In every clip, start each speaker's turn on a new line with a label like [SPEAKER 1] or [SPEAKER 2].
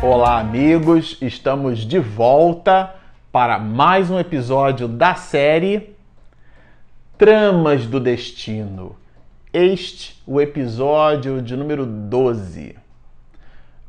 [SPEAKER 1] Olá, amigos! Estamos de volta para mais um episódio da série Tramas do Destino. Este o episódio de número 12.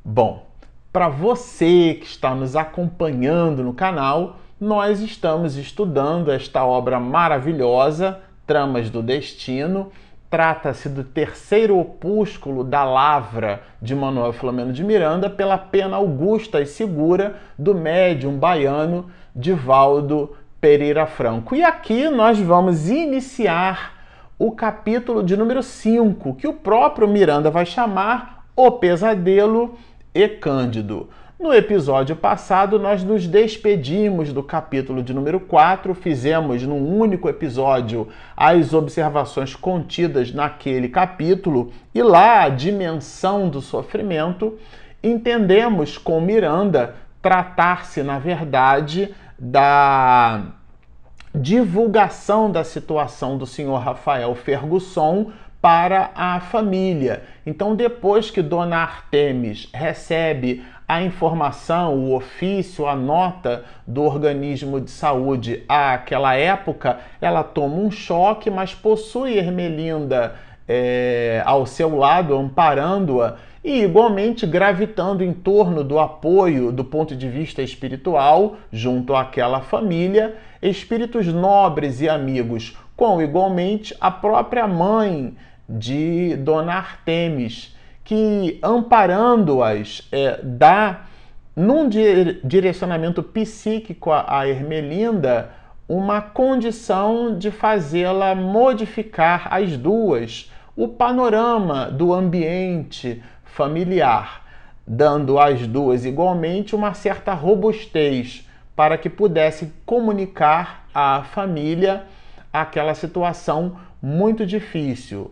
[SPEAKER 1] Bom, para você que está nos acompanhando no canal, nós estamos estudando esta obra maravilhosa, Tramas do Destino. Trata-se do terceiro opúsculo da Lavra de Manuel Filomeno de Miranda pela pena augusta e segura do médium baiano Divaldo Pereira Franco. E aqui nós vamos iniciar o capítulo de número 5, que o próprio Miranda vai chamar O Pesadelo e Cândido. No episódio passado, nós nos despedimos do capítulo de número 4, fizemos num único episódio as observações contidas naquele capítulo e lá a dimensão do sofrimento. Entendemos com Miranda tratar-se, na verdade, da divulgação da situação do senhor Rafael Fergusson para a família. Então, depois que Dona Artemis recebe a informação, o ofício, a nota do organismo de saúde àquela época, ela toma um choque, mas possui Ermelinda é, ao seu lado, amparando-a e igualmente gravitando em torno do apoio do ponto de vista espiritual junto àquela família, espíritos nobres e amigos, com igualmente a própria mãe de Dona Artemis que, amparando-as, é, dá, num direcionamento psíquico a Ermelinda, uma condição de fazê-la modificar as duas, o panorama do ambiente familiar, dando às duas igualmente uma certa robustez para que pudesse comunicar à família aquela situação muito difícil.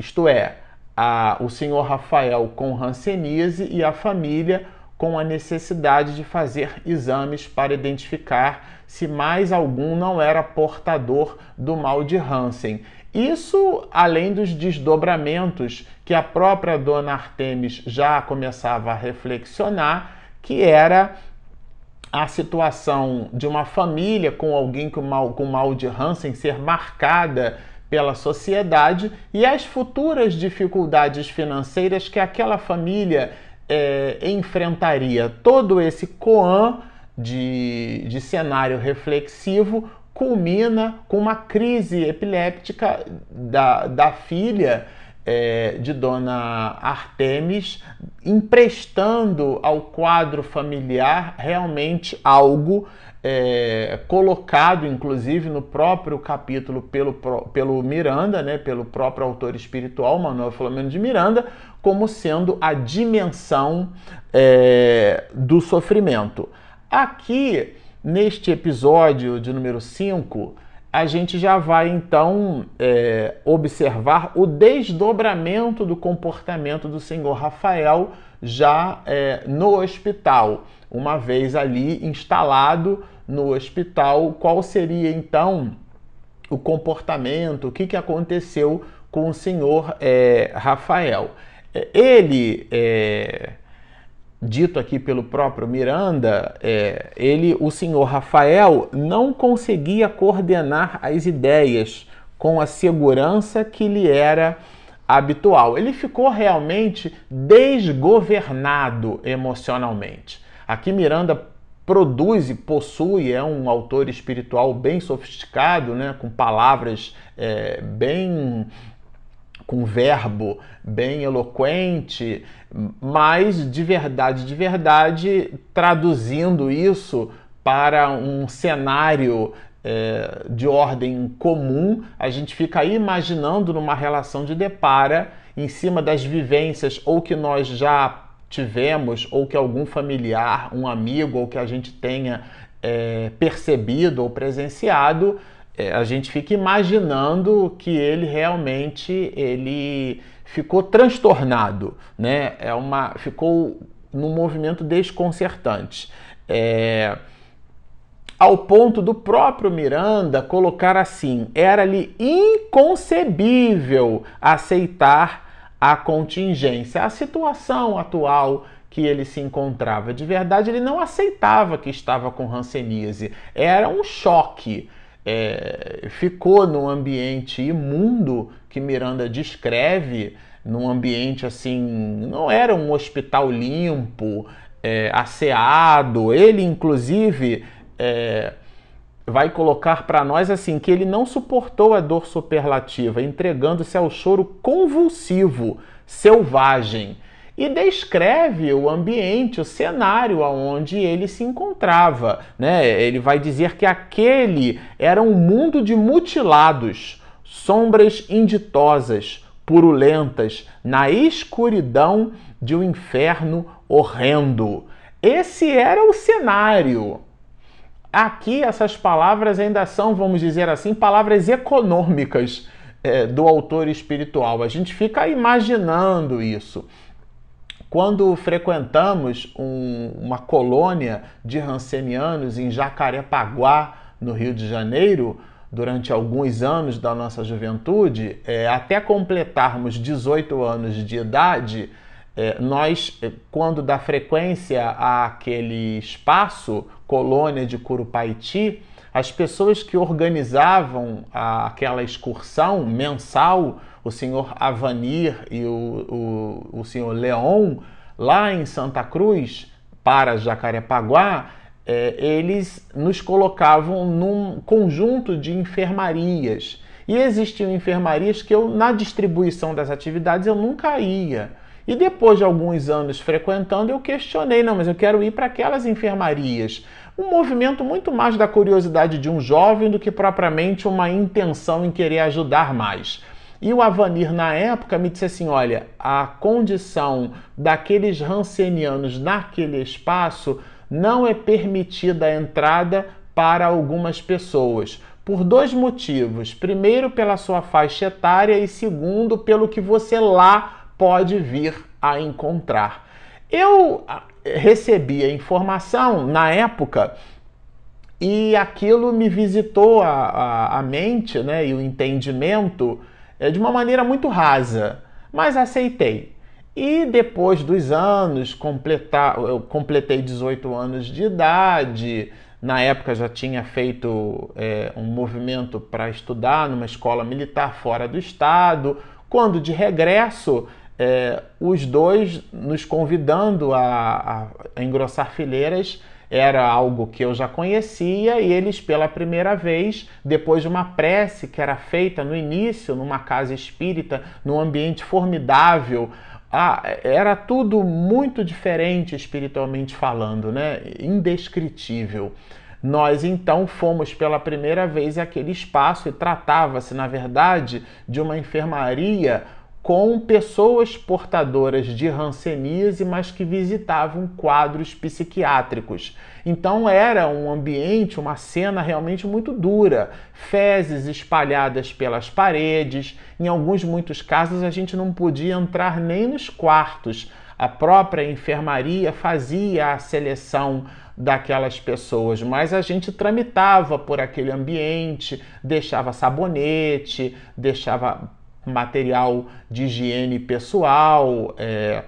[SPEAKER 1] Isto é, a, o senhor Rafael com Hanseníase e a família com a necessidade de fazer exames para identificar se mais algum não era portador do mal de Hansen. Isso além dos desdobramentos que a própria dona Artemis já começava a reflexionar, que era a situação de uma família com alguém com mal, com mal de Hansen ser marcada pela sociedade e as futuras dificuldades financeiras que aquela família é, enfrentaria. Todo esse coan de, de cenário reflexivo culmina com uma crise epiléptica da, da filha é, de Dona Artemis, emprestando ao quadro familiar realmente algo é, colocado, inclusive, no próprio capítulo pelo, pelo Miranda, né, pelo próprio autor espiritual, Manuel Filomeno de Miranda, como sendo a dimensão é, do sofrimento. Aqui, neste episódio de número 5, a gente já vai então é, observar o desdobramento do comportamento do senhor Rafael já é, no hospital, uma vez ali instalado no hospital, qual seria então o comportamento, o que, que aconteceu com o senhor é, Rafael. É, ele, é, dito aqui pelo próprio Miranda, é, ele, o senhor Rafael, não conseguia coordenar as ideias com a segurança que lhe era habitual. Ele ficou realmente desgovernado emocionalmente. Aqui Miranda produz e possui, é um autor espiritual bem sofisticado, né, com palavras é, bem. com verbo bem eloquente, mas de verdade, de verdade, traduzindo isso para um cenário é, de ordem comum, a gente fica imaginando numa relação de depara em cima das vivências ou que nós já tivemos ou que algum familiar, um amigo ou que a gente tenha é, percebido ou presenciado, é, a gente fica imaginando que ele realmente ele ficou transtornado, né? É uma ficou num movimento desconcertante. É, ao ponto do próprio Miranda colocar assim: era-lhe inconcebível aceitar a contingência, a situação atual que ele se encontrava. De verdade, ele não aceitava que estava com hanseníase. Era um choque. É, ficou num ambiente imundo que Miranda descreve, num ambiente assim, não era um hospital limpo, é, asseado. Ele, inclusive, é, vai colocar para nós assim que ele não suportou a dor superlativa, entregando-se ao choro convulsivo, selvagem e descreve o ambiente, o cenário aonde ele se encontrava. Né? Ele vai dizer que aquele era um mundo de mutilados, sombras inditosas, purulentas, na escuridão de um inferno horrendo. Esse era o cenário. Aqui, essas palavras ainda são, vamos dizer assim, palavras econômicas é, do autor espiritual. A gente fica imaginando isso. Quando frequentamos um, uma colônia de rancenianos em Jacarepaguá, no Rio de Janeiro, durante alguns anos da nossa juventude, é, até completarmos 18 anos de idade, nós, é, quando dá frequência àquele espaço, colônia de Curupaiti, as pessoas que organizavam a, aquela excursão mensal o senhor Avanir e o, o, o senhor Leon, lá em Santa Cruz, para Jacarepaguá, é, eles nos colocavam num conjunto de enfermarias. E existiam enfermarias que eu, na distribuição das atividades, eu nunca ia. E depois de alguns anos frequentando, eu questionei, não, mas eu quero ir para aquelas enfermarias. Um movimento muito mais da curiosidade de um jovem do que propriamente uma intenção em querer ajudar mais. E o Avanir, na época, me disse assim: olha, a condição daqueles rancenianos naquele espaço não é permitida a entrada para algumas pessoas. Por dois motivos. Primeiro, pela sua faixa etária, e segundo, pelo que você lá pode vir a encontrar. Eu ah, recebi a informação na época e aquilo me visitou a, a, a mente né, e o entendimento é, de uma maneira muito rasa, mas aceitei. E depois dos anos, completar, eu completei 18 anos de idade. Na época já tinha feito é, um movimento para estudar numa escola militar fora do estado. Quando de regresso, é, os dois nos convidando a, a engrossar fileiras era algo que eu já conhecia e eles, pela primeira vez, depois de uma prece que era feita no início, numa casa espírita, num ambiente formidável, ah, era tudo muito diferente espiritualmente falando, né? Indescritível. Nós então fomos pela primeira vez àquele espaço e tratava-se, na verdade, de uma enfermaria com pessoas portadoras de hanseníase, mas que visitavam quadros psiquiátricos. Então era um ambiente, uma cena realmente muito dura, fezes espalhadas pelas paredes. Em alguns muitos casos a gente não podia entrar nem nos quartos. A própria enfermaria fazia a seleção daquelas pessoas, mas a gente tramitava por aquele ambiente, deixava sabonete, deixava material de higiene pessoal, é,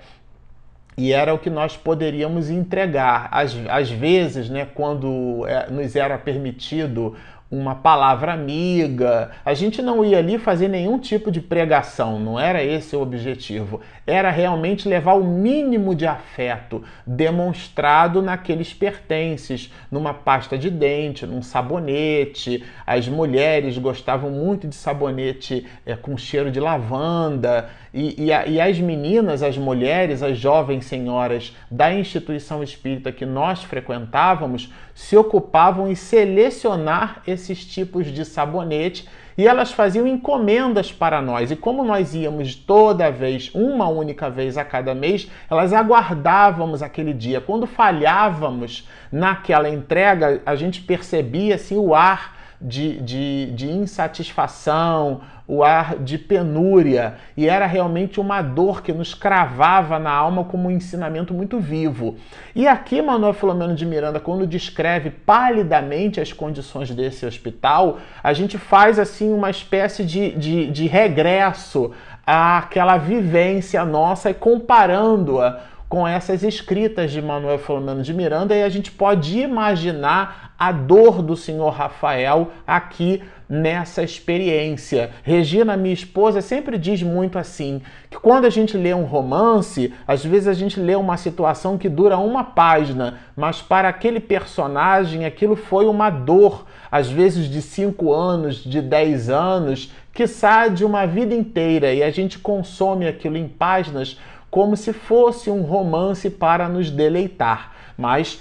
[SPEAKER 1] e era o que nós poderíamos entregar. Às, às vezes, né, quando é, nos era permitido uma palavra amiga. A gente não ia ali fazer nenhum tipo de pregação, não era esse o objetivo. Era realmente levar o mínimo de afeto demonstrado naqueles pertences, numa pasta de dente, num sabonete. As mulheres gostavam muito de sabonete é, com cheiro de lavanda. E, e, a, e as meninas, as mulheres, as jovens senhoras da instituição espírita que nós frequentávamos se ocupavam em selecionar esses tipos de sabonete e elas faziam encomendas para nós. E como nós íamos toda vez, uma única vez a cada mês, elas aguardávamos aquele dia. Quando falhávamos naquela entrega, a gente percebia assim, o ar de, de, de insatisfação, o ar de penúria, e era realmente uma dor que nos cravava na alma como um ensinamento muito vivo. E aqui Manuel Filomeno de Miranda, quando descreve palidamente as condições desse hospital, a gente faz assim uma espécie de, de, de regresso àquela vivência nossa e comparando-a com essas escritas de Manuel Filomeno de Miranda e a gente pode imaginar a dor do senhor Rafael aqui nessa experiência. Regina, minha esposa, sempre diz muito assim: que quando a gente lê um romance, às vezes a gente lê uma situação que dura uma página, mas para aquele personagem aquilo foi uma dor, às vezes de cinco anos, de dez anos, que sai de uma vida inteira e a gente consome aquilo em páginas como se fosse um romance para nos deleitar. Mas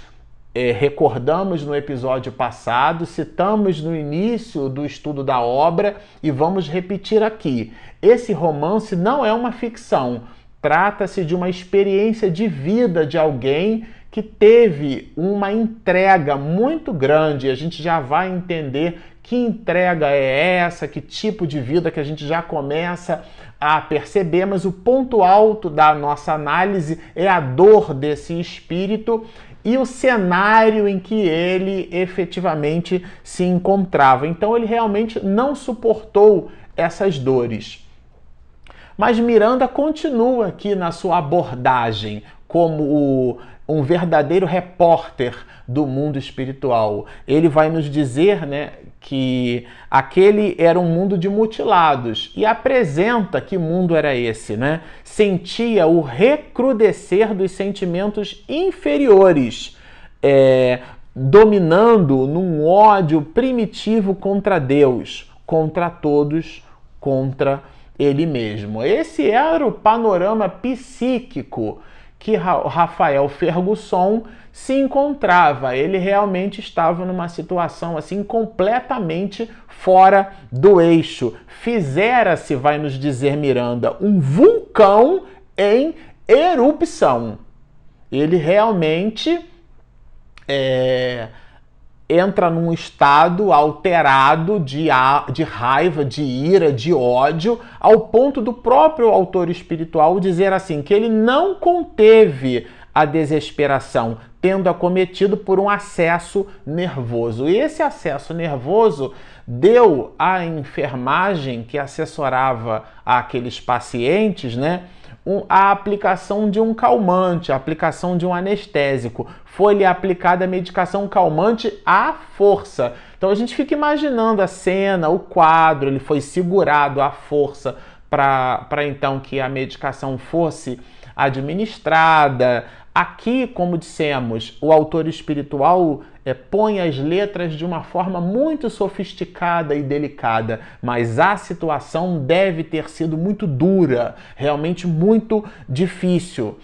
[SPEAKER 1] é, recordamos no episódio passado, citamos no início do estudo da obra e vamos repetir aqui. Esse romance não é uma ficção, trata-se de uma experiência de vida de alguém que teve uma entrega muito grande. A gente já vai entender que entrega é essa, que tipo de vida que a gente já começa a perceber, mas o ponto alto da nossa análise é a dor desse espírito e o cenário em que ele efetivamente se encontrava. Então ele realmente não suportou essas dores. Mas Miranda continua aqui na sua abordagem como o um verdadeiro repórter do mundo espiritual. Ele vai nos dizer, né, que aquele era um mundo de mutilados e apresenta que mundo era esse, né? Sentia o recrudescer dos sentimentos inferiores, é, dominando num ódio primitivo contra Deus, contra todos, contra ele mesmo. Esse era o panorama psíquico que Rafael Fergusson se encontrava. Ele realmente estava numa situação assim completamente fora do eixo. Fizera-se, vai nos dizer Miranda, um vulcão em erupção. Ele realmente é, entra num estado alterado de, de raiva, de ira, de ódio, ao ponto do próprio autor espiritual dizer assim: que ele não conteve a desesperação, tendo acometido por um acesso nervoso. E esse acesso nervoso deu à enfermagem que assessorava aqueles pacientes, né? A aplicação de um calmante, a aplicação de um anestésico. Foi-lhe aplicada a medicação calmante à força. Então a gente fica imaginando a cena, o quadro, ele foi segurado à força para então que a medicação fosse administrada. Aqui, como dissemos, o autor espiritual é, põe as letras de uma forma muito sofisticada e delicada, mas a situação deve ter sido muito dura, realmente muito difícil.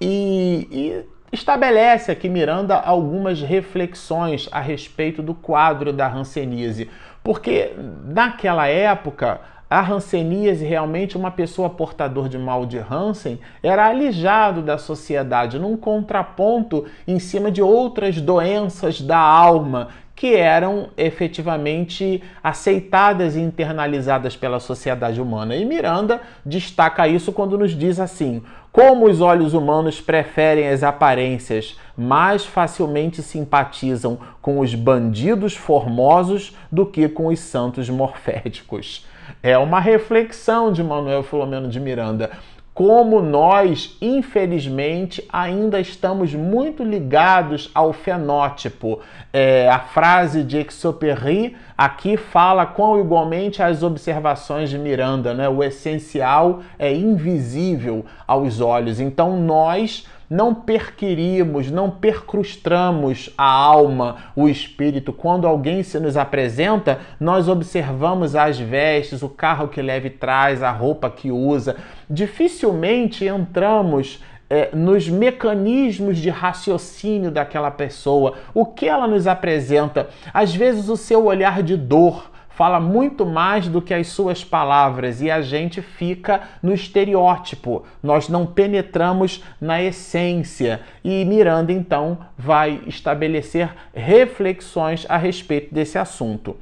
[SPEAKER 1] E, e estabelece aqui Miranda algumas reflexões a respeito do quadro da Hanseníase, porque naquela época a Hanseníase, realmente uma pessoa portador de mal de Hansen, era alijado da sociedade, num contraponto em cima de outras doenças da alma que eram efetivamente aceitadas e internalizadas pela sociedade humana. E Miranda destaca isso quando nos diz assim: como os olhos humanos preferem as aparências, mais facilmente simpatizam com os bandidos formosos do que com os santos morféticos. É uma reflexão de Manuel Filomeno de Miranda. Como nós, infelizmente, ainda estamos muito ligados ao fenótipo. É, a frase de Exupéry aqui fala com igualmente as observações de Miranda, né? O essencial é invisível aos olhos. Então nós não perquirimos, não percrustramos a alma, o espírito. Quando alguém se nos apresenta, nós observamos as vestes, o carro que leva e traz, a roupa que usa. Dificilmente entramos é, nos mecanismos de raciocínio daquela pessoa, o que ela nos apresenta. Às vezes, o seu olhar de dor fala muito mais do que as suas palavras e a gente fica no estereótipo, nós não penetramos na essência. E Miranda então vai estabelecer reflexões a respeito desse assunto.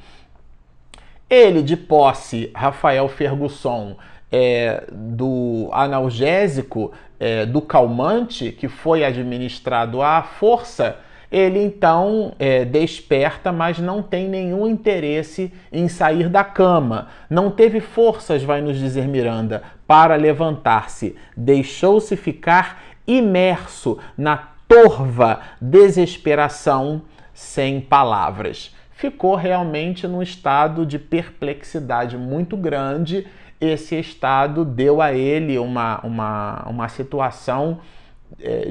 [SPEAKER 1] Ele, de posse, Rafael Fergusson, é, do analgésico, é, do calmante, que foi administrado à força, ele então é, desperta, mas não tem nenhum interesse em sair da cama. Não teve forças, vai nos dizer Miranda, para levantar-se. Deixou-se ficar imerso na torva desesperação sem palavras. Ficou realmente num estado de perplexidade muito grande. Esse estado deu a ele uma, uma, uma situação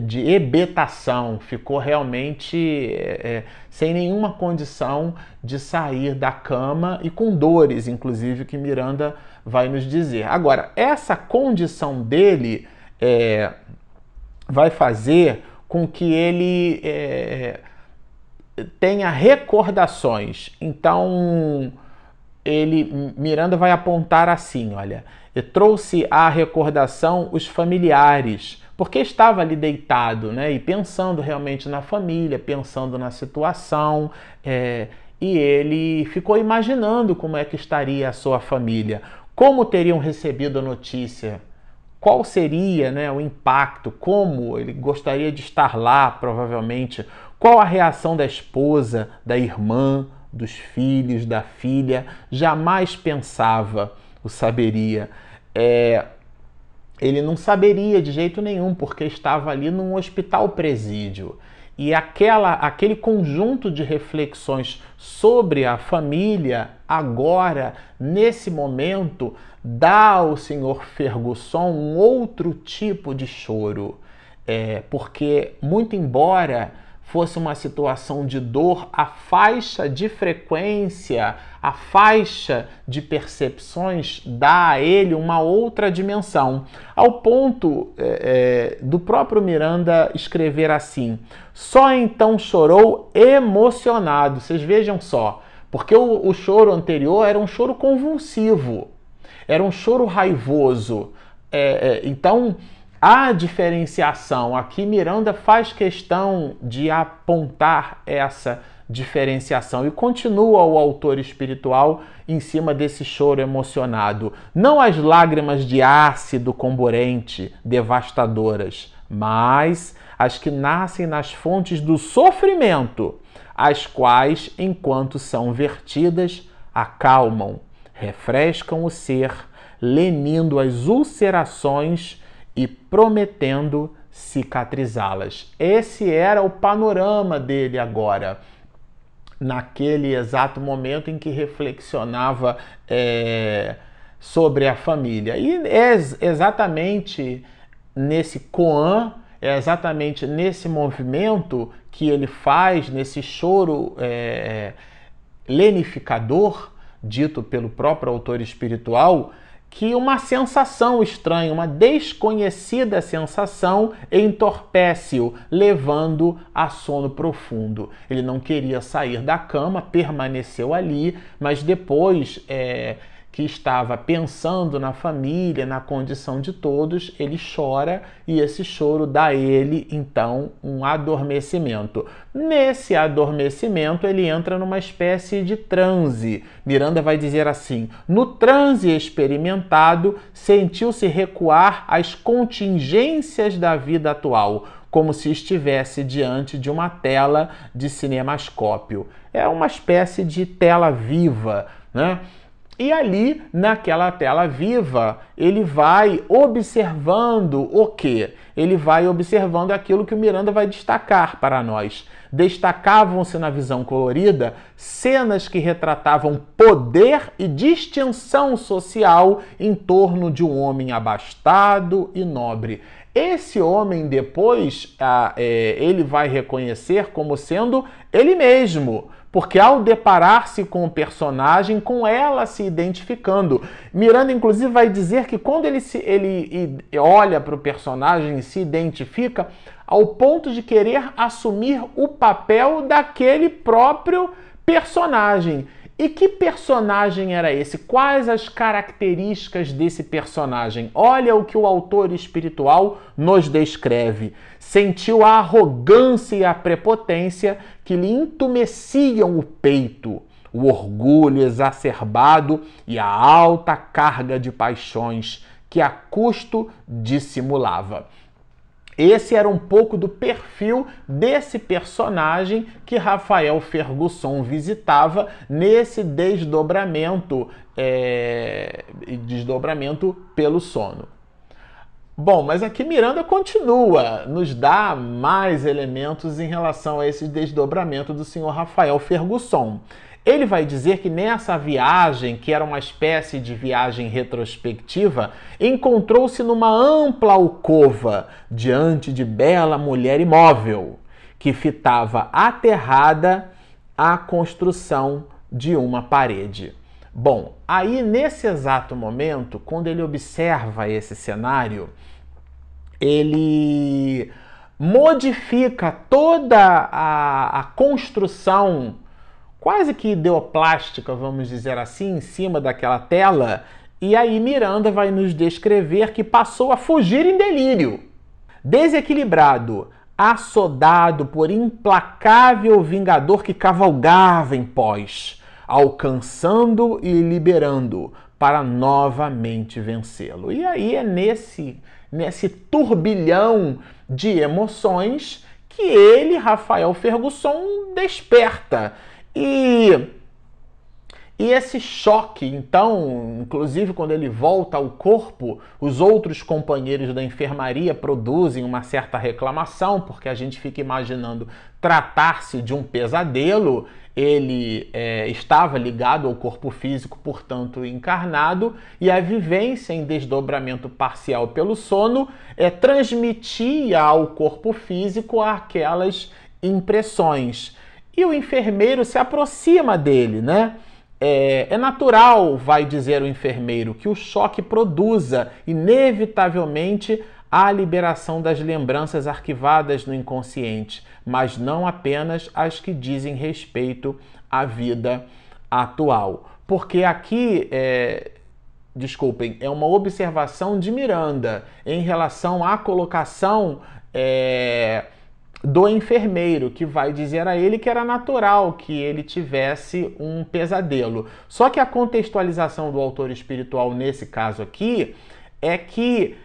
[SPEAKER 1] de ebetação, ficou realmente é, é, sem nenhuma condição de sair da cama e com dores, inclusive, que Miranda vai nos dizer. Agora, essa condição dele é, vai fazer com que ele é, tenha recordações. Então, ele Miranda vai apontar assim, olha, trouxe à recordação os familiares porque estava ali deitado, né? E pensando realmente na família, pensando na situação, é, e ele ficou imaginando como é que estaria a sua família, como teriam recebido a notícia, qual seria né, o impacto, como? Ele gostaria de estar lá, provavelmente, qual a reação da esposa, da irmã, dos filhos, da filha, jamais pensava o saberia. É, ele não saberia de jeito nenhum, porque estava ali num hospital presídio. E aquela, aquele conjunto de reflexões sobre a família, agora, nesse momento, dá ao senhor Ferguson um outro tipo de choro. É, porque, muito embora fosse uma situação de dor, a faixa de frequência, a faixa de percepções dá a ele uma outra dimensão, ao ponto é, é, do próprio Miranda escrever assim: só então chorou emocionado. Vocês vejam só, porque o, o choro anterior era um choro convulsivo, era um choro raivoso. É, é então a diferenciação. Aqui Miranda faz questão de apontar essa diferenciação e continua o autor espiritual em cima desse choro emocionado. Não as lágrimas de ácido comburente, devastadoras, mas as que nascem nas fontes do sofrimento, as quais, enquanto são vertidas, acalmam, refrescam o ser, lenindo as ulcerações e prometendo cicatrizá-las. Esse era o panorama dele agora, naquele exato momento em que reflexionava é, sobre a família. E é exatamente nesse Koan, é exatamente nesse movimento que ele faz, nesse choro é, lenificador, dito pelo próprio autor espiritual, que uma sensação estranha, uma desconhecida sensação, entorpece-o, levando a sono profundo. Ele não queria sair da cama, permaneceu ali, mas depois. É, que estava pensando na família, na condição de todos, ele chora e esse choro dá a ele então um adormecimento. Nesse adormecimento, ele entra numa espécie de transe. Miranda vai dizer assim: no transe experimentado, sentiu-se recuar às contingências da vida atual, como se estivesse diante de uma tela de cinemascópio. É uma espécie de tela viva, né? E ali, naquela tela viva, ele vai observando o que? Ele vai observando aquilo que o Miranda vai destacar para nós. Destacavam-se na visão colorida cenas que retratavam poder e distinção social em torno de um homem abastado e nobre. Esse homem depois é, ele vai reconhecer como sendo ele mesmo porque ao deparar-se com o personagem, com ela se identificando. Miranda, inclusive, vai dizer que quando ele, se, ele olha para o personagem e se identifica, ao ponto de querer assumir o papel daquele próprio personagem. E que personagem era esse? Quais as características desse personagem? Olha o que o autor espiritual nos descreve. Sentiu a arrogância e a prepotência que lhe entumeciam o peito, o orgulho exacerbado e a alta carga de paixões que a custo dissimulava. Esse era um pouco do perfil desse personagem que Rafael Ferguson visitava nesse desdobramento, é, desdobramento pelo sono. Bom, mas aqui Miranda continua, nos dá mais elementos em relação a esse desdobramento do senhor Rafael Fergusson. Ele vai dizer que nessa viagem, que era uma espécie de viagem retrospectiva, encontrou-se numa ampla alcova diante de bela mulher imóvel, que fitava aterrada a construção de uma parede. Bom, aí nesse exato momento, quando ele observa esse cenário, ele modifica toda a, a construção quase que ideoplástica, vamos dizer assim, em cima daquela tela, e aí Miranda vai nos descrever que passou a fugir em delírio. Desequilibrado, assodado por implacável vingador que cavalgava em pós, alcançando e liberando para novamente vencê-lo. E aí é nesse nesse turbilhão de emoções que ele, Rafael Fergusson, desperta e, e esse choque, então, inclusive quando ele volta ao corpo, os outros companheiros da enfermaria produzem uma certa reclamação, porque a gente fica imaginando tratar-se de um pesadelo. Ele é, estava ligado ao corpo físico, portanto encarnado, e a vivência em desdobramento parcial pelo sono é, transmitia ao corpo físico aquelas impressões e o enfermeiro se aproxima dele, né? É, é, natural, vai dizer o enfermeiro, que o choque produza inevitavelmente a liberação das lembranças arquivadas no inconsciente, mas não apenas as que dizem respeito à vida atual. Porque aqui, é, desculpem, é uma observação de Miranda em relação à colocação. É, do enfermeiro, que vai dizer a ele que era natural que ele tivesse um pesadelo. Só que a contextualização do autor espiritual nesse caso aqui é que,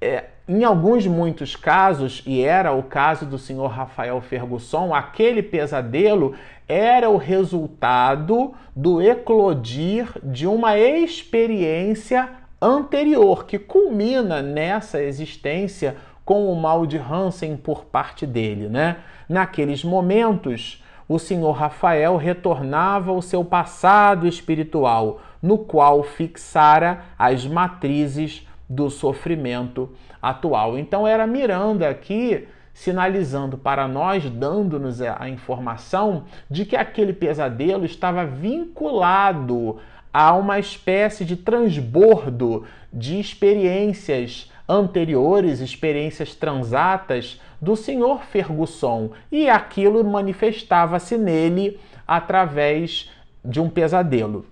[SPEAKER 1] é, em alguns muitos casos, e era o caso do senhor Rafael Fergusson, aquele pesadelo era o resultado do eclodir de uma experiência anterior que culmina nessa existência com o mal de Hansen por parte dele, né? Naqueles momentos, o senhor Rafael retornava ao seu passado espiritual, no qual fixara as matrizes do sofrimento atual. Então era Miranda aqui sinalizando para nós, dando-nos a informação de que aquele pesadelo estava vinculado a uma espécie de transbordo de experiências anteriores, experiências transatas do senhor Fergusson, e aquilo manifestava-se nele através de um pesadelo.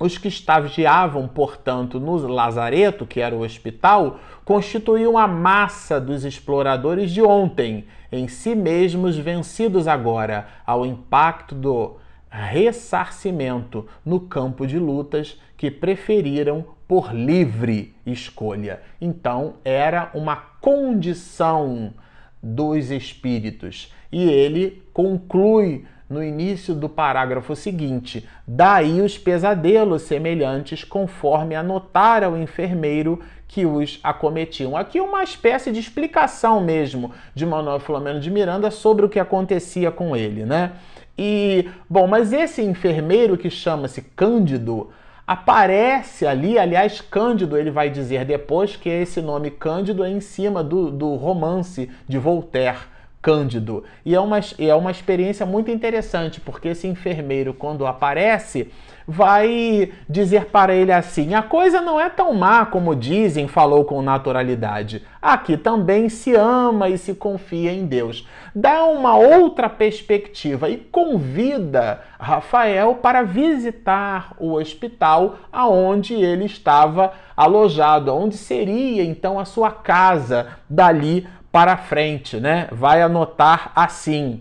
[SPEAKER 1] Os que estagiavam, portanto, no lazareto, que era o hospital, constituíam a massa dos exploradores de ontem, em si mesmos vencidos agora ao impacto do ressarcimento no campo de lutas que preferiram por livre escolha. Então, era uma condição dos espíritos. E ele conclui no início do parágrafo seguinte: daí os pesadelos semelhantes, conforme anotara o enfermeiro que os acometiam. Aqui uma espécie de explicação mesmo de Manuel Filomeno de Miranda sobre o que acontecia com ele, né? E, bom, mas esse enfermeiro que chama-se Cândido, aparece ali, aliás, Cândido, ele vai dizer depois que esse nome Cândido é em cima do, do romance de Voltaire, Cândido. E é, uma, é uma experiência muito interessante, porque esse enfermeiro, quando aparece, vai dizer para ele assim: a coisa não é tão má como dizem, falou com naturalidade. Aqui também se ama e se confia em Deus. Dá uma outra perspectiva e convida Rafael para visitar o hospital aonde ele estava alojado, onde seria então a sua casa dali para frente, né? Vai anotar assim,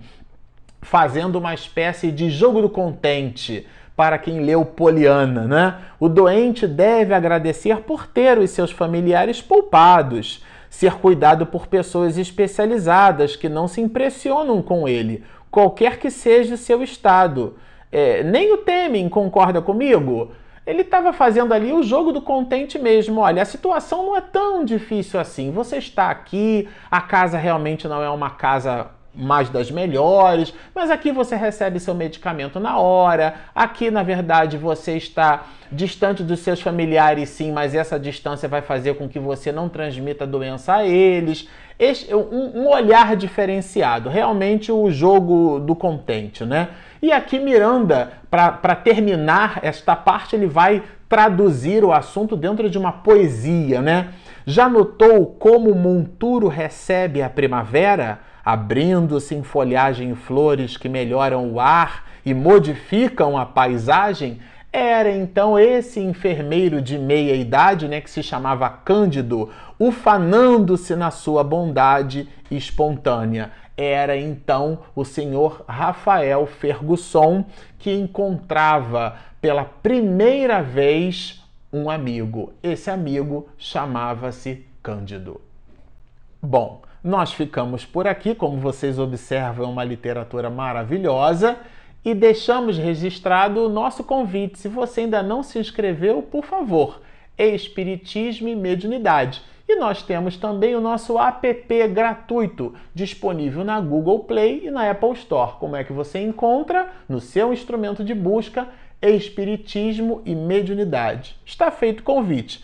[SPEAKER 1] fazendo uma espécie de jogo do contente para quem leu Poliana, né? O doente deve agradecer por ter os seus familiares poupados, ser cuidado por pessoas especializadas que não se impressionam com ele, qualquer que seja seu estado. É, nem o temem, concorda comigo? Ele estava fazendo ali o jogo do contente mesmo. Olha, a situação não é tão difícil assim. Você está aqui, a casa realmente não é uma casa mais das melhores, mas aqui você recebe seu medicamento na hora. Aqui, na verdade, você está distante dos seus familiares, sim, mas essa distância vai fazer com que você não transmita a doença a eles. Este, um, um olhar diferenciado, realmente o jogo do contente, né? E aqui Miranda, para terminar esta parte, ele vai traduzir o assunto dentro de uma poesia, né? Já notou como o monturo recebe a primavera? Abrindo-se em folhagem e flores que melhoram o ar e modificam a paisagem, era então esse enfermeiro de meia idade, né, que se chamava Cândido, ufanando-se na sua bondade espontânea. Era então o senhor Rafael Fergusson que encontrava pela primeira vez um amigo. Esse amigo chamava-se Cândido. Bom, nós ficamos por aqui, como vocês observam, é uma literatura maravilhosa e deixamos registrado o nosso convite. Se você ainda não se inscreveu, por favor, Espiritismo e Mediunidade. E nós temos também o nosso app gratuito, disponível na Google Play e na Apple Store. Como é que você encontra? No seu instrumento de busca, Espiritismo e Mediunidade. Está feito o convite.